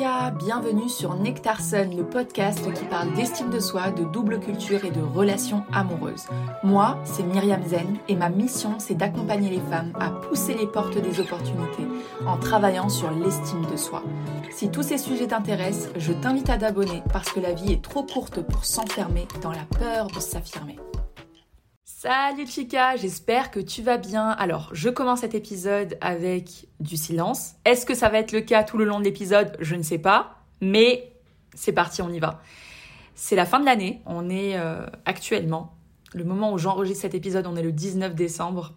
la bienvenue sur Nectarson, le podcast qui parle d'estime de soi, de double culture et de relations amoureuses. Moi, c'est Myriam Zen et ma mission, c'est d'accompagner les femmes à pousser les portes des opportunités en travaillant sur l'estime de soi. Si tous ces sujets t'intéressent, je t'invite à t'abonner parce que la vie est trop courte pour s'enfermer dans la peur de s'affirmer. Salut Chica, j'espère que tu vas bien. Alors, je commence cet épisode avec du silence. Est-ce que ça va être le cas tout le long de l'épisode? Je ne sais pas, mais c'est parti, on y va. C'est la fin de l'année, on est euh, actuellement, le moment où j'enregistre cet épisode, on est le 19 décembre.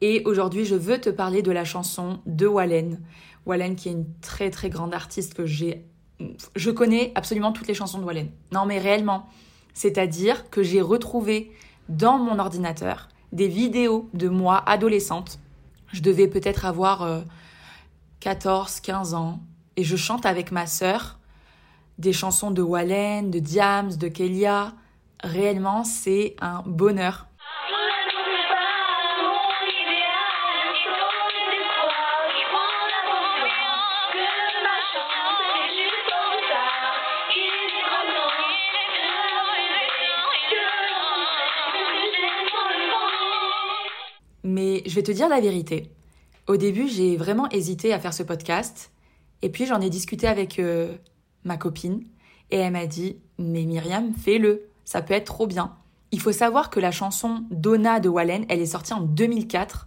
Et aujourd'hui, je veux te parler de la chanson de Wallen. Wallen qui est une très très grande artiste que j'ai... Je connais absolument toutes les chansons de Wallen. Non mais réellement. C'est-à-dire que j'ai retrouvé dans mon ordinateur des vidéos de moi adolescente. Je devais peut-être avoir 14, euh, 15 ans et je chante avec ma sœur des chansons de Wallen, de Diams, de Kelia. Réellement, c'est un bonheur. Mais je vais te dire la vérité. Au début, j'ai vraiment hésité à faire ce podcast. Et puis, j'en ai discuté avec euh, ma copine. Et elle m'a dit Mais Myriam, fais-le. Ça peut être trop bien. Il faut savoir que la chanson Donna de Wallen, elle est sortie en 2004.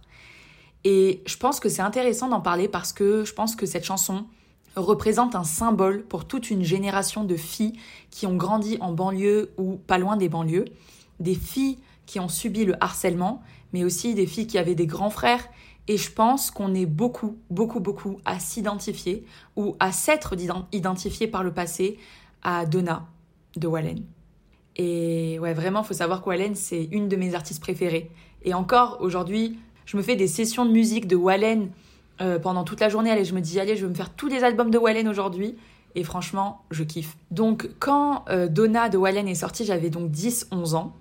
Et je pense que c'est intéressant d'en parler parce que je pense que cette chanson représente un symbole pour toute une génération de filles qui ont grandi en banlieue ou pas loin des banlieues. Des filles qui ont subi le harcèlement, mais aussi des filles qui avaient des grands frères. Et je pense qu'on est beaucoup, beaucoup, beaucoup à s'identifier ou à s'être identifié par le passé à Donna de Wallen. Et ouais, vraiment, faut savoir que Wallen, c'est une de mes artistes préférées. Et encore, aujourd'hui, je me fais des sessions de musique de Wallen euh, pendant toute la journée. Allez, je me dis, allez, je vais me faire tous les albums de Wallen aujourd'hui. Et franchement, je kiffe. Donc, quand euh, Donna de Wallen est sortie, j'avais donc 10-11 ans.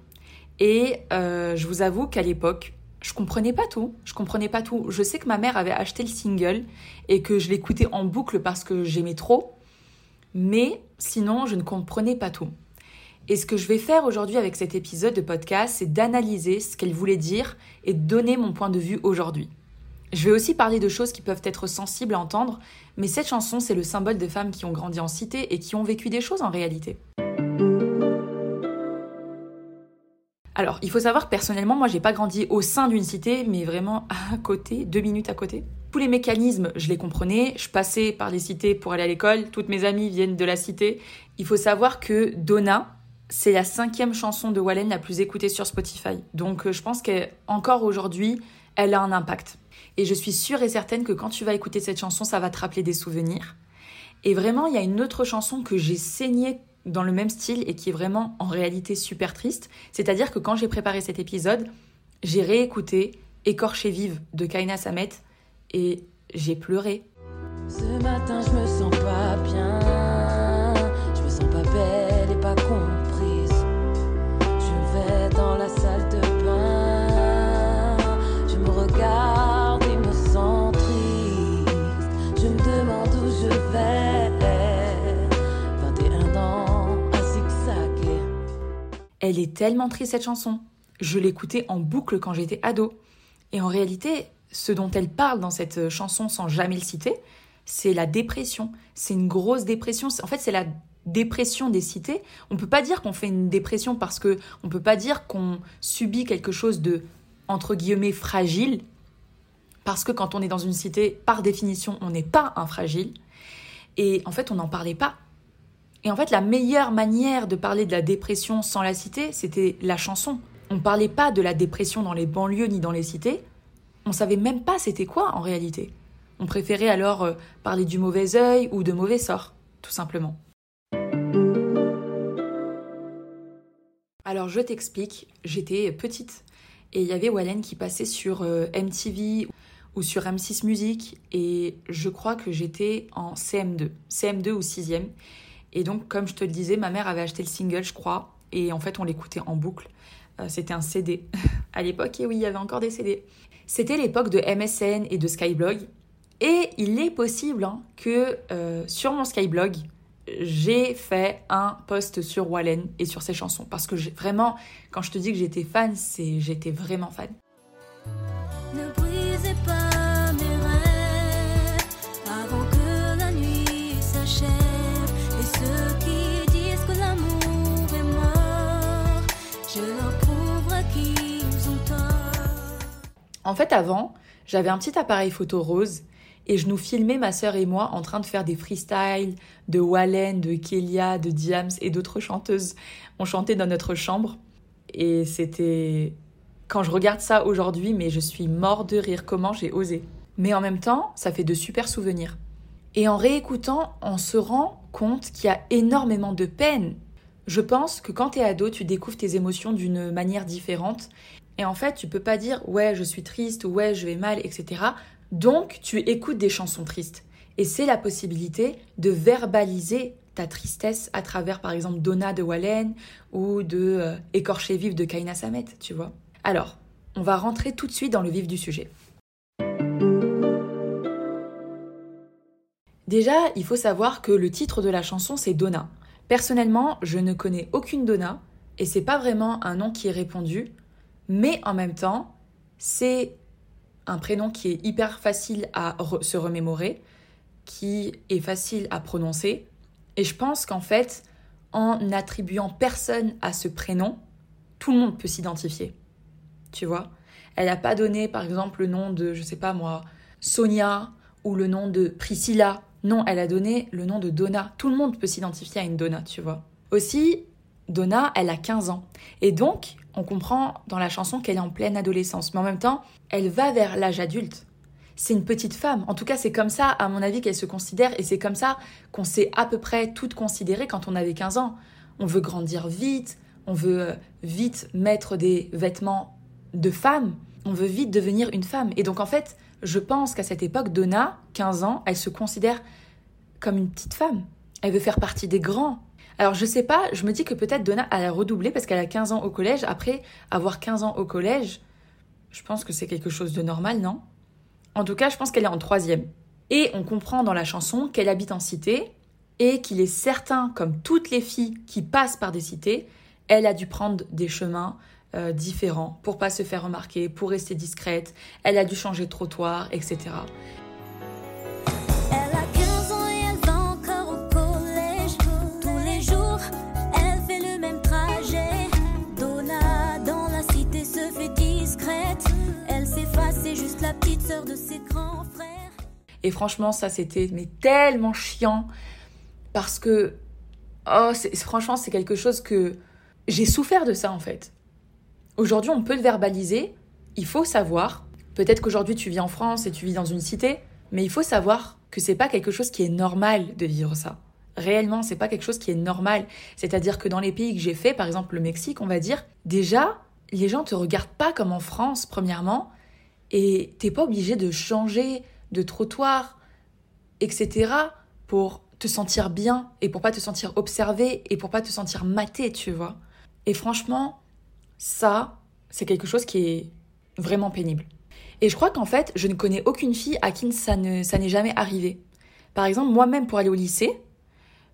Et euh, je vous avoue qu'à l'époque, je comprenais pas tout. Je comprenais pas tout. Je sais que ma mère avait acheté le single et que je l'écoutais en boucle parce que j'aimais trop. Mais sinon, je ne comprenais pas tout. Et ce que je vais faire aujourd'hui avec cet épisode de podcast, c'est d'analyser ce qu'elle voulait dire et donner mon point de vue aujourd'hui. Je vais aussi parler de choses qui peuvent être sensibles à entendre, mais cette chanson, c'est le symbole de femmes qui ont grandi en cité et qui ont vécu des choses en réalité. Alors, il faut savoir personnellement, moi, j'ai pas grandi au sein d'une cité, mais vraiment à côté, deux minutes à côté. Tous les mécanismes, je les comprenais. Je passais par les cités pour aller à l'école. Toutes mes amies viennent de la cité. Il faut savoir que Donna, c'est la cinquième chanson de Wallen la plus écoutée sur Spotify. Donc, euh, je pense qu'encore aujourd'hui, elle a un impact. Et je suis sûre et certaine que quand tu vas écouter cette chanson, ça va te rappeler des souvenirs. Et vraiment, il y a une autre chanson que j'ai saignée dans le même style et qui est vraiment en réalité super triste. C'est-à-dire que quand j'ai préparé cet épisode, j'ai réécouté Écorché vive de Kaina Samet et j'ai pleuré. Ce matin, je me sens pas bien, Elle est tellement triste cette chanson. Je l'écoutais en boucle quand j'étais ado. Et en réalité, ce dont elle parle dans cette chanson sans jamais le citer, c'est la dépression. C'est une grosse dépression. En fait, c'est la dépression des cités. On peut pas dire qu'on fait une dépression parce que on peut pas dire qu'on subit quelque chose de entre guillemets fragile parce que quand on est dans une cité, par définition, on n'est pas un fragile. Et en fait, on n'en parlait pas. Et en fait, la meilleure manière de parler de la dépression sans la cité, c'était la chanson. On ne parlait pas de la dépression dans les banlieues ni dans les cités. On savait même pas c'était quoi en réalité. On préférait alors euh, parler du mauvais œil ou de mauvais sort, tout simplement. Alors je t'explique, j'étais petite et il y avait Wallen qui passait sur euh, MTV ou sur M6 Music et je crois que j'étais en CM2, CM2 ou 6e et donc, comme je te le disais, ma mère avait acheté le single, je crois, et en fait, on l'écoutait en boucle. Euh, c'était un CD à l'époque, et oui, il y avait encore des CD. C'était l'époque de MSN et de Skyblog. Et il est possible hein, que euh, sur mon Skyblog, j'ai fait un post sur Wallen et sur ses chansons. Parce que vraiment, quand je te dis que j'étais fan, c'est j'étais vraiment fan. En fait, avant, j'avais un petit appareil photo rose et je nous filmais, ma sœur et moi, en train de faire des freestyles de Wallen, de Kélia, de Diams et d'autres chanteuses. On chantait dans notre chambre et c'était. Quand je regarde ça aujourd'hui, mais je suis mort de rire. Comment j'ai osé. Mais en même temps, ça fait de super souvenirs. Et en réécoutant, on se rend compte qu'il y a énormément de peine. Je pense que quand t'es ado, tu découvres tes émotions d'une manière différente. Et en fait, tu peux pas dire ouais, je suis triste, ouais, je vais mal, etc. Donc, tu écoutes des chansons tristes. Et c'est la possibilité de verbaliser ta tristesse à travers, par exemple, Donna de Wallen ou de euh, Écorché vif de Kaina Samet, tu vois. Alors, on va rentrer tout de suite dans le vif du sujet. Déjà, il faut savoir que le titre de la chanson, c'est Donna. Personnellement, je ne connais aucune Donna, et c'est pas vraiment un nom qui est répondu, mais en même temps, c'est un prénom qui est hyper facile à se remémorer, qui est facile à prononcer. Et je pense qu'en fait, en n'attribuant personne à ce prénom, tout le monde peut s'identifier. Tu vois? Elle n'a pas donné, par exemple, le nom de, je sais pas moi, Sonia ou le nom de Priscilla. Non, elle a donné le nom de Donna. Tout le monde peut s'identifier à une Donna, tu vois. Aussi, Donna, elle a 15 ans. Et donc, on comprend dans la chanson qu'elle est en pleine adolescence. Mais en même temps, elle va vers l'âge adulte. C'est une petite femme. En tout cas, c'est comme ça, à mon avis, qu'elle se considère. Et c'est comme ça qu'on s'est à peu près toutes considérées quand on avait 15 ans. On veut grandir vite, on veut euh, vite mettre des vêtements de femme, on veut vite devenir une femme. Et donc, en fait, je pense qu'à cette époque, Donna, 15 ans, elle se considère comme une petite femme. Elle veut faire partie des grands. Alors je sais pas, je me dis que peut-être Donna a redoublé parce qu'elle a 15 ans au collège. Après avoir 15 ans au collège, je pense que c'est quelque chose de normal, non? En tout cas, je pense qu'elle est en troisième. Et on comprend dans la chanson qu'elle habite en cité et qu'il est certain, comme toutes les filles qui passent par des cités, elle a dû prendre des chemins euh, différents pour pas se faire remarquer, pour rester discrète. Elle a dû changer de trottoir, etc. de ses grands frères. Et franchement, ça c'était mais tellement chiant parce que oh, franchement, c'est quelque chose que j'ai souffert de ça en fait. Aujourd'hui, on peut le verbaliser. Il faut savoir. Peut-être qu'aujourd'hui tu vis en France et tu vis dans une cité, mais il faut savoir que c'est pas quelque chose qui est normal de vivre ça. Réellement, c'est pas quelque chose qui est normal. C'est-à-dire que dans les pays que j'ai fait, par exemple le Mexique, on va dire, déjà, les gens te regardent pas comme en France, premièrement, et t'es pas obligé de changer de trottoir, etc. pour te sentir bien et pour pas te sentir observé et pour pas te sentir maté, tu vois. Et franchement, ça, c'est quelque chose qui est vraiment pénible. Et je crois qu'en fait, je ne connais aucune fille à qui ça ne ça n'est jamais arrivé. Par exemple, moi-même pour aller au lycée,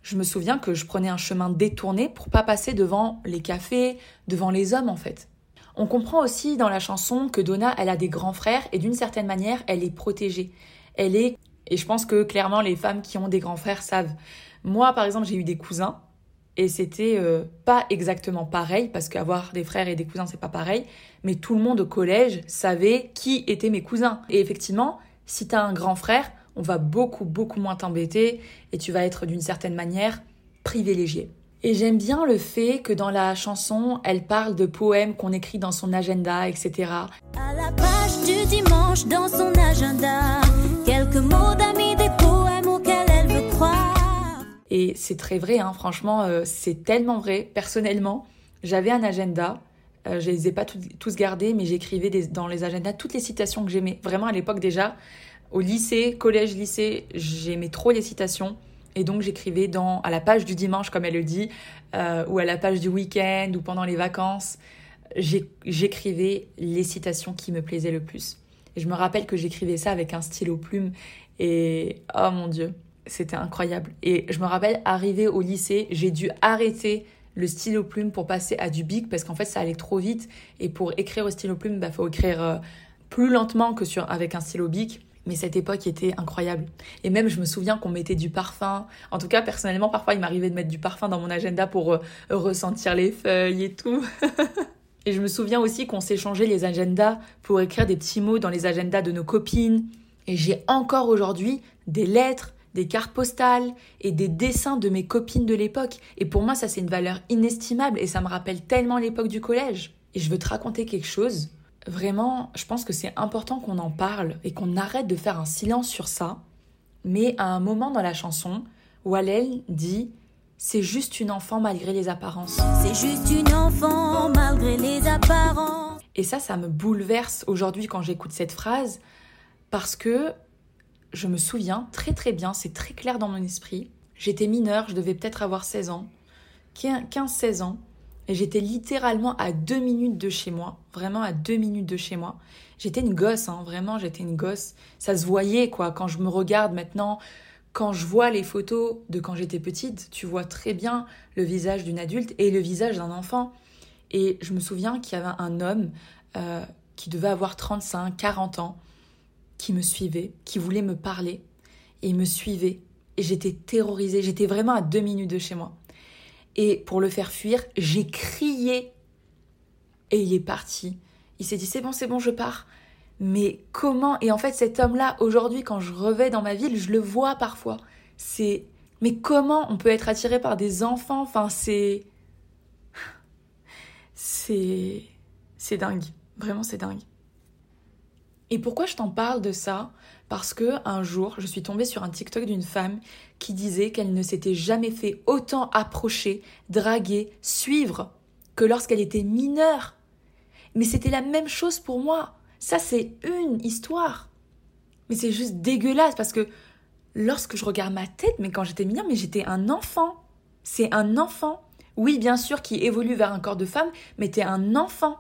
je me souviens que je prenais un chemin détourné pour pas passer devant les cafés, devant les hommes en fait. On comprend aussi dans la chanson que Donna, elle a des grands frères et d'une certaine manière, elle est protégée. Elle est, et je pense que clairement les femmes qui ont des grands frères savent. Moi, par exemple, j'ai eu des cousins et c'était euh, pas exactement pareil parce qu'avoir des frères et des cousins, c'est pas pareil. Mais tout le monde au collège savait qui étaient mes cousins. Et effectivement, si t'as un grand frère, on va beaucoup, beaucoup moins t'embêter et tu vas être d'une certaine manière privilégié. Et j'aime bien le fait que dans la chanson, elle parle de poèmes qu'on écrit dans son agenda, etc. À la page du dimanche dans son agenda, quelques mots d'amis, des poèmes auxquels elle veut croire. Et c'est très vrai, hein, franchement, euh, c'est tellement vrai. Personnellement, j'avais un agenda. euh, je les ai pas tout- tous gardés, mais j'écrivais des- dans les agendas toutes les citations que j'aimais. Vraiment à l'époque déjà, au lycée, collège, lycée, j'aimais trop les citations. Et donc j'écrivais dans à la page du dimanche, comme elle le dit, euh, ou à la page du week-end, ou pendant les vacances. J'écrivais les citations qui me plaisaient le plus. Et je me rappelle que j'écrivais ça avec un stylo plume Et oh mon dieu, c'était incroyable. Et je me rappelle, arrivé au lycée, j'ai dû arrêter le stylo plume pour passer à du bic parce qu'en fait ça allait trop vite. Et pour écrire au stylo plume, bah faut écrire euh, plus lentement que sur avec un stylo bic. Mais cette époque était incroyable. Et même, je me souviens qu'on mettait du parfum. En tout cas, personnellement, parfois, il m'arrivait de mettre du parfum dans mon agenda pour euh, ressentir les feuilles et tout. et je me souviens aussi qu'on s'échangeait les agendas pour écrire des petits mots dans les agendas de nos copines. Et j'ai encore aujourd'hui des lettres, des cartes postales et des dessins de mes copines de l'époque. Et pour moi, ça, c'est une valeur inestimable et ça me rappelle tellement l'époque du collège. Et je veux te raconter quelque chose Vraiment, je pense que c'est important qu'on en parle et qu'on arrête de faire un silence sur ça. Mais à un moment dans la chanson, Wallen dit C'est juste une enfant malgré les apparences. C'est juste une enfant malgré les apparences. Et ça, ça me bouleverse aujourd'hui quand j'écoute cette phrase parce que je me souviens très très bien, c'est très clair dans mon esprit. J'étais mineure, je devais peut-être avoir 16 ans, 15-16 ans. J'étais littéralement à deux minutes de chez moi, vraiment à deux minutes de chez moi. J'étais une gosse, hein, vraiment, j'étais une gosse. Ça se voyait, quoi. Quand je me regarde maintenant, quand je vois les photos de quand j'étais petite, tu vois très bien le visage d'une adulte et le visage d'un enfant. Et je me souviens qu'il y avait un homme euh, qui devait avoir 35, 40 ans, qui me suivait, qui voulait me parler, et il me suivait. Et j'étais terrorisée, j'étais vraiment à deux minutes de chez moi. Et pour le faire fuir, j'ai crié. Et il est parti. Il s'est dit c'est bon, c'est bon, je pars. Mais comment? Et en fait, cet homme-là, aujourd'hui, quand je revais dans ma ville, je le vois parfois. C'est. Mais comment on peut être attiré par des enfants? Enfin, c'est. C'est. C'est dingue. Vraiment, c'est dingue. Et pourquoi je t'en parle de ça? Parce que un jour, je suis tombée sur un TikTok d'une femme qui disait qu'elle ne s'était jamais fait autant approcher, draguer, suivre que lorsqu'elle était mineure. Mais c'était la même chose pour moi. Ça, c'est une histoire. Mais c'est juste dégueulasse parce que lorsque je regarde ma tête, mais quand j'étais mineure, mais j'étais un enfant. C'est un enfant. Oui, bien sûr, qui évolue vers un corps de femme, mais t'es un enfant.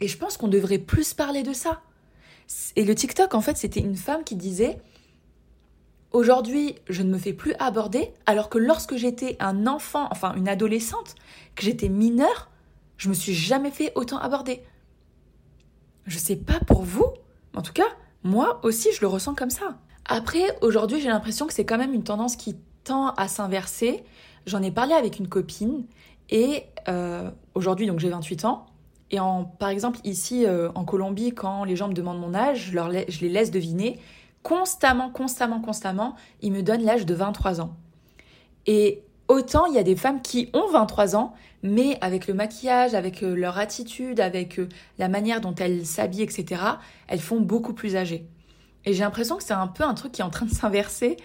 Et je pense qu'on devrait plus parler de ça. Et le TikTok, en fait, c'était une femme qui disait Aujourd'hui, je ne me fais plus aborder, alors que lorsque j'étais un enfant, enfin une adolescente, que j'étais mineure, je me suis jamais fait autant aborder. Je sais pas pour vous, en tout cas, moi aussi, je le ressens comme ça. Après, aujourd'hui, j'ai l'impression que c'est quand même une tendance qui tend à s'inverser. J'en ai parlé avec une copine et euh, aujourd'hui, donc j'ai 28 ans, et en, par exemple, ici euh, en Colombie, quand les gens me demandent mon âge, je, les laisse deviner. Constamment, constamment, constamment, ils me donnent l'âge de 23 ans. Et autant il y a des femmes qui ont 23 ans, mais avec le maquillage, avec euh, leur attitude, avec euh, la manière dont elles s'habillent, etc., elles font beaucoup plus âgées. Et j'ai l'impression que c'est un peu un truc qui est en train de s'inverser.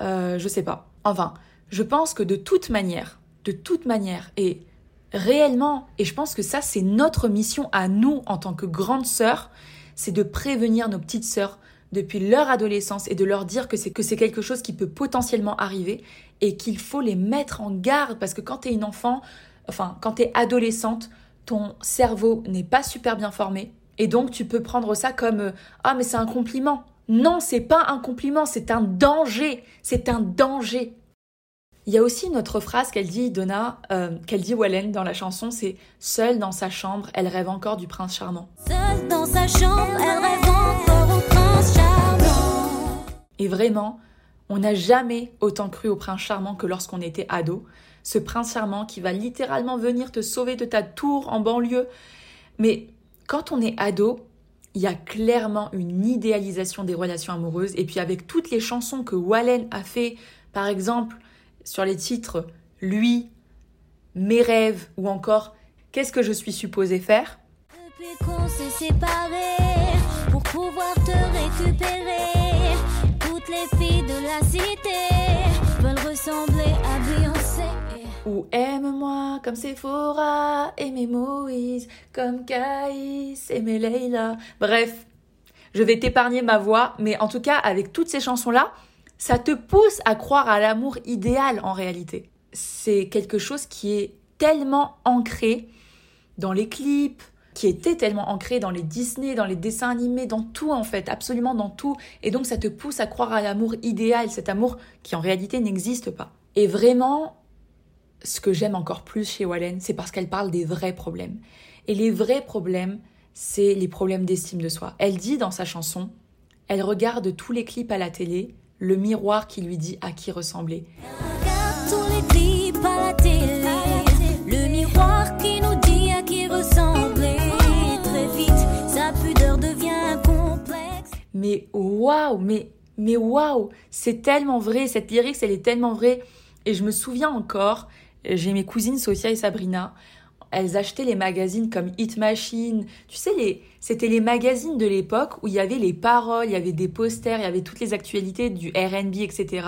Euh, je sais pas. Enfin, je pense que de toute manière, de toute manière, et réellement, et je pense que ça, c'est notre mission à nous en tant que grandes sœurs, c'est de prévenir nos petites sœurs depuis leur adolescence et de leur dire que c'est que c'est quelque chose qui peut potentiellement arriver et qu'il faut les mettre en garde parce que quand tu es une enfant, enfin quand tu es adolescente, ton cerveau n'est pas super bien formé et donc tu peux prendre ça comme euh, ah mais c'est un compliment. Non, c'est pas un compliment, c'est un danger, c'est un danger. Il y a aussi une autre phrase qu'elle dit, Donna, euh, qu'elle dit Wallen dans la chanson, c'est Seule dans sa chambre, elle rêve encore du prince charmant. Seule dans sa chambre, elle rêve encore au prince charmant. Et vraiment, on n'a jamais autant cru au prince charmant que lorsqu'on était ado. Ce prince charmant qui va littéralement venir te sauver de ta tour en banlieue. Mais quand on est ado, il y a clairement une idéalisation des relations amoureuses. Et puis avec toutes les chansons que Wallen a fait, par exemple, sur les titres Lui, Mes rêves ou encore Qu'est-ce que je suis supposé faire Depuis qu'on s'est séparés, pour pouvoir te récupérer, toutes les filles de la cité veulent ressembler à Beyoncé. Ou aime-moi comme Sephora, aimez Moïse, comme Caïs, aimez Leila. Bref, je vais t'épargner ma voix, mais en tout cas, avec toutes ces chansons-là, ça te pousse à croire à l'amour idéal en réalité. C'est quelque chose qui est tellement ancré dans les clips, qui était tellement ancrée dans les Disney, dans les dessins animés, dans tout en fait, absolument dans tout. Et donc ça te pousse à croire à l'amour idéal, cet amour qui en réalité n'existe pas. Et vraiment, ce que j'aime encore plus chez Wallen, c'est parce qu'elle parle des vrais problèmes. Et les vrais problèmes, c'est les problèmes d'estime de soi. Elle dit dans sa chanson, elle regarde tous les clips à la télé, le miroir qui lui dit à qui ressembler. Regarde tous les clips à la télé, le miroir qui nous dit à qui ressembler. Très vite, sa pudeur devient un complexe. Mais waouh, mais mais waouh, c'est tellement vrai, cette lyrique, elle est tellement vraie. Et je me souviens encore, j'ai mes cousines Sophia et Sabrina, elles achetaient les magazines comme Hit Machine. Tu sais, les, c'était les magazines de l'époque où il y avait les paroles, il y avait des posters, il y avait toutes les actualités du RB, etc.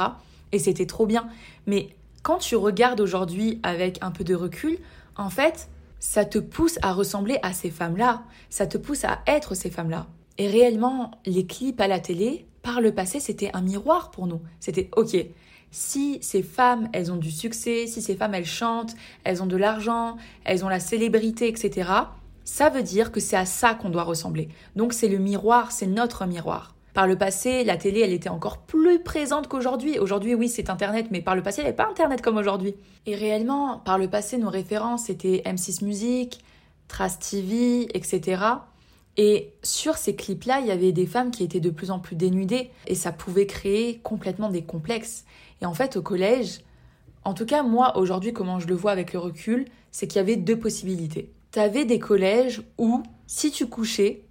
Et c'était trop bien. Mais quand tu regardes aujourd'hui avec un peu de recul, en fait, ça te pousse à ressembler à ces femmes-là. Ça te pousse à être ces femmes-là. Et réellement, les clips à la télé, par le passé, c'était un miroir pour nous. C'était OK. Si ces femmes, elles ont du succès, si ces femmes, elles chantent, elles ont de l'argent, elles ont la célébrité, etc., ça veut dire que c'est à ça qu'on doit ressembler. Donc c'est le miroir, c'est notre miroir. Par le passé, la télé, elle était encore plus présente qu'aujourd'hui. Aujourd'hui, oui, c'est Internet, mais par le passé, il n'y avait pas Internet comme aujourd'hui. Et réellement, par le passé, nos références, c'était M6 Music, Trace TV, etc. Et sur ces clips-là, il y avait des femmes qui étaient de plus en plus dénudées et ça pouvait créer complètement des complexes. Et en fait, au collège, en tout cas, moi, aujourd'hui, comment je le vois avec le recul, c'est qu'il y avait deux possibilités. Tu avais des collèges où, si tu couchais,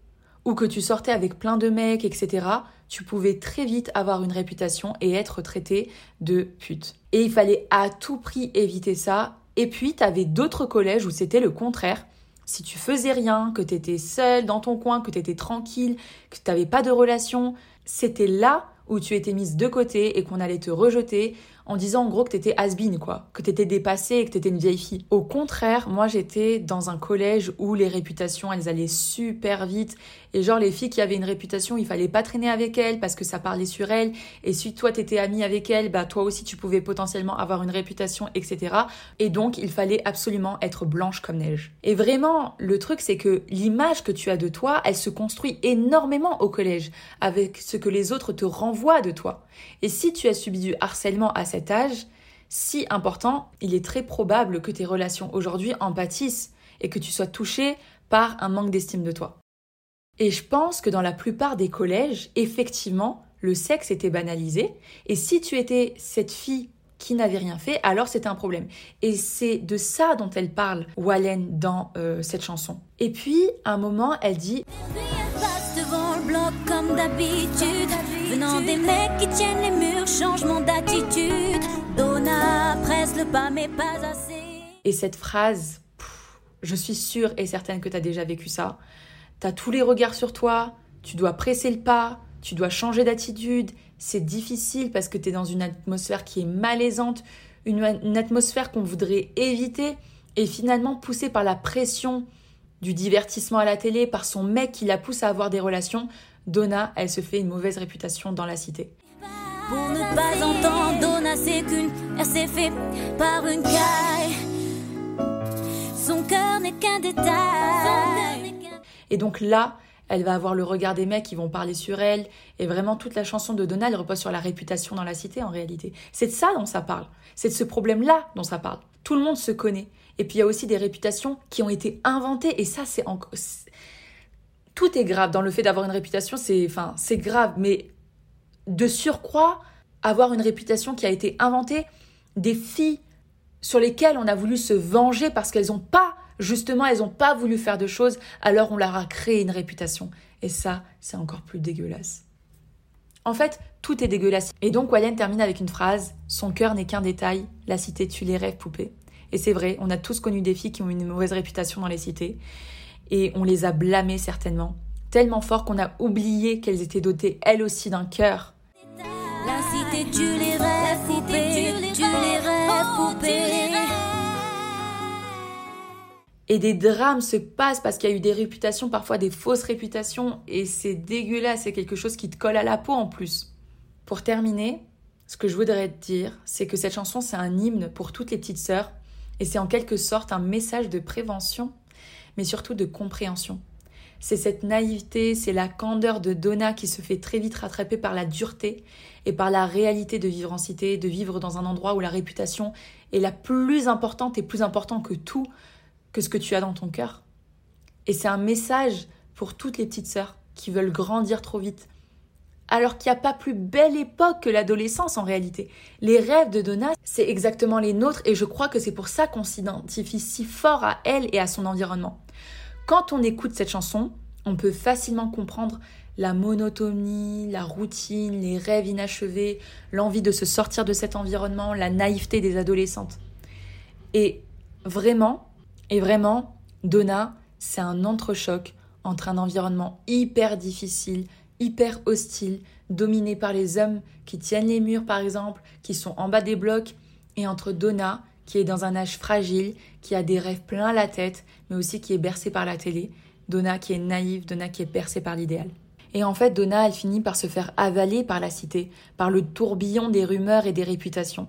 ou que tu sortais avec plein de mecs, etc., tu pouvais très vite avoir une réputation et être traité de pute. Et il fallait à tout prix éviter ça. Et puis, tu avais d'autres collèges où c'était le contraire. Si tu faisais rien, que tu étais seule dans ton coin, que tu étais tranquille, que tu n'avais pas de relation, c'était là où tu étais mise de côté et qu'on allait te rejeter en disant en gros que t'étais has-been quoi, que t'étais dépassée et que t'étais une vieille fille. Au contraire, moi j'étais dans un collège où les réputations elles allaient super vite et genre les filles qui avaient une réputation il fallait pas traîner avec elles parce que ça parlait sur elles et si toi t'étais amie avec elles bah toi aussi tu pouvais potentiellement avoir une réputation etc. Et donc il fallait absolument être blanche comme neige. Et vraiment le truc c'est que l'image que tu as de toi elle se construit énormément au collège avec ce que les autres te renvoient de toi. Et si tu as subi du harcèlement à âge, si important, il est très probable que tes relations aujourd'hui en pâtissent et que tu sois touché par un manque d'estime de toi. Et je pense que dans la plupart des collèges, effectivement, le sexe était banalisé. Et si tu étais cette fille qui n'avait rien fait, alors c'était un problème. Et c'est de ça dont elle parle, Wallen, dans euh, cette chanson. Et puis, à un moment, elle dit. Venant des mecs qui tiennent les murs, changement d'attitude. Donna presse le pas, mais pas assez. Et cette phrase, je suis sûre et certaine que tu as déjà vécu ça. Tu as tous les regards sur toi, tu dois presser le pas, tu dois changer d'attitude. C'est difficile parce que tu es dans une atmosphère qui est malaisante, une, une atmosphère qu'on voudrait éviter. Et finalement, poussée par la pression du divertissement à la télé, par son mec qui la pousse à avoir des relations, Donna, elle se fait une mauvaise réputation dans la cité. Pour ne pas entendre, Donna c'est qu'une RCF par une caille. Son cœur n'est qu'un détail. Et donc là, elle va avoir le regard des mecs qui vont parler sur elle. Et vraiment, toute la chanson de Donna, elle repose sur la réputation dans la cité en réalité. C'est de ça dont ça parle. C'est de ce problème-là dont ça parle. Tout le monde se connaît. Et puis il y a aussi des réputations qui ont été inventées. Et ça, c'est encore. Tout est grave dans le fait d'avoir une réputation. C'est enfin, c'est grave. Mais de surcroît, avoir une réputation qui a été inventée, des filles sur lesquelles on a voulu se venger parce qu'elles n'ont pas, justement, elles n'ont pas voulu faire de choses, alors on leur a créé une réputation. Et ça, c'est encore plus dégueulasse. En fait, tout est dégueulasse. Et donc, Wallen termine avec une phrase Son cœur n'est qu'un détail, la cité tue les rêves poupées. Et c'est vrai, on a tous connu des filles qui ont une mauvaise réputation dans les cités. Et on les a blâmées certainement. Tellement fort qu'on a oublié qu'elles étaient dotées elles aussi d'un cœur. La cité tue les rêves poupées, les rêves poupées. Et des drames se passent parce qu'il y a eu des réputations, parfois des fausses réputations, et c'est dégueulasse, c'est quelque chose qui te colle à la peau en plus. Pour terminer, ce que je voudrais te dire, c'est que cette chanson, c'est un hymne pour toutes les petites sœurs, et c'est en quelque sorte un message de prévention, mais surtout de compréhension. C'est cette naïveté, c'est la candeur de Donna qui se fait très vite rattraper par la dureté et par la réalité de vivre en cité, de vivre dans un endroit où la réputation est la plus importante et plus importante que tout, que ce que tu as dans ton cœur. Et c'est un message pour toutes les petites sœurs qui veulent grandir trop vite. Alors qu'il n'y a pas plus belle époque que l'adolescence en réalité. Les rêves de Donna, c'est exactement les nôtres et je crois que c'est pour ça qu'on s'identifie si fort à elle et à son environnement. Quand on écoute cette chanson, on peut facilement comprendre la monotonie, la routine, les rêves inachevés, l'envie de se sortir de cet environnement, la naïveté des adolescentes. Et vraiment, et vraiment, Donna, c'est un entrechoc entre un environnement hyper difficile, hyper hostile, dominé par les hommes qui tiennent les murs par exemple, qui sont en bas des blocs, et entre Donna, qui est dans un âge fragile, qui a des rêves plein la tête, mais aussi qui est bercée par la télé, Donna qui est naïve, Donna qui est bercée par l'idéal. Et en fait, Donna, elle finit par se faire avaler par la cité, par le tourbillon des rumeurs et des réputations.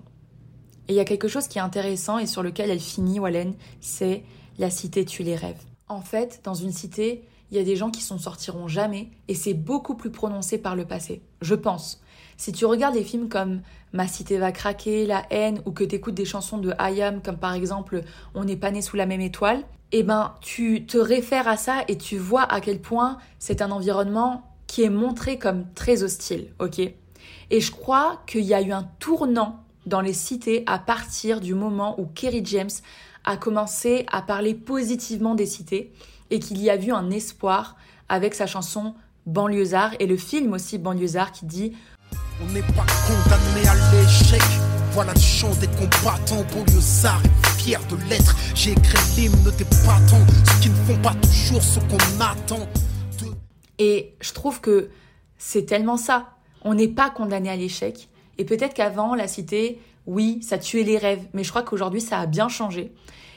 Et il y a quelque chose qui est intéressant et sur lequel elle finit, Wallen, c'est la cité tue les rêves. En fait, dans une cité, il y a des gens qui s'en sortiront jamais et c'est beaucoup plus prononcé par le passé, je pense. Si tu regardes des films comme Ma cité va craquer, La haine ou que tu écoutes des chansons de Hayam comme par exemple On n'est pas né sous la même étoile, eh ben tu te réfères à ça et tu vois à quel point c'est un environnement qui est montré comme très hostile, ok? Et je crois qu'il y a eu un tournant dans les cités à partir du moment où Kerry James a commencé à parler positivement des cités et qu'il y a vu un espoir avec sa chanson Banlieusard et le film aussi Banlieusard qui dit On n'est pas condamné à l'échec. Voilà le chant des combattants banlieusards et fiers de l'être. J'ai écrit l'hymne des battants, ceux qui ne font pas toujours ce qu'on attend. de- Et je trouve que c'est tellement ça. On n'est pas condamné à l'échec. Et peut-être qu'avant, la cité, oui, ça tuait les rêves. Mais je crois qu'aujourd'hui, ça a bien changé.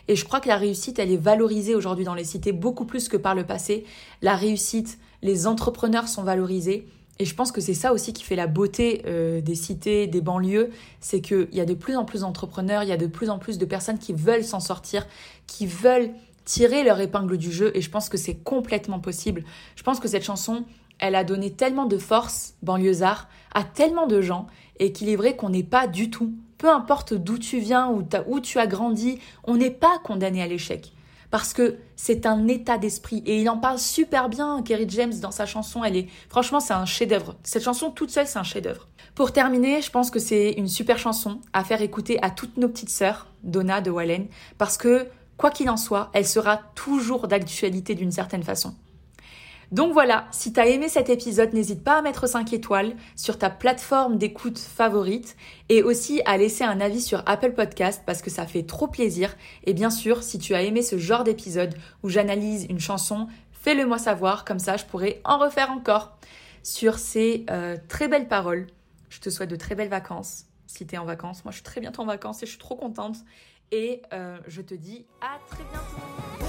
Et je crois que la réussite, elle est valorisée aujourd'hui dans les cités beaucoup plus que par le passé. La réussite, les entrepreneurs sont valorisés. Et je pense que c'est ça aussi qui fait la beauté euh, des cités, des banlieues, c'est qu'il y a de plus en plus d'entrepreneurs, il y a de plus en plus de personnes qui veulent s'en sortir, qui veulent tirer leur épingle du jeu, et je pense que c'est complètement possible. Je pense que cette chanson, elle a donné tellement de force, banlieusard, à tellement de gens, et qu'il est vrai qu'on n'est pas du tout, peu importe d'où tu viens ou où tu as grandi, on n'est pas condamné à l'échec. Parce que c'est un état d'esprit. Et il en parle super bien, Kerry James, dans sa chanson. Elle est, franchement, c'est un chef-d'œuvre. Cette chanson toute seule, c'est un chef-d'œuvre. Pour terminer, je pense que c'est une super chanson à faire écouter à toutes nos petites sœurs, Donna de Wallen, parce que, quoi qu'il en soit, elle sera toujours d'actualité d'une certaine façon. Donc voilà, si t'as aimé cet épisode, n'hésite pas à mettre 5 étoiles sur ta plateforme d'écoute favorite et aussi à laisser un avis sur Apple Podcast parce que ça fait trop plaisir. Et bien sûr, si tu as aimé ce genre d'épisode où j'analyse une chanson, fais-le moi savoir, comme ça je pourrai en refaire encore. Sur ces euh, très belles paroles, je te souhaite de très belles vacances. Si t'es en vacances, moi je suis très bientôt en vacances et je suis trop contente. Et euh, je te dis à très bientôt.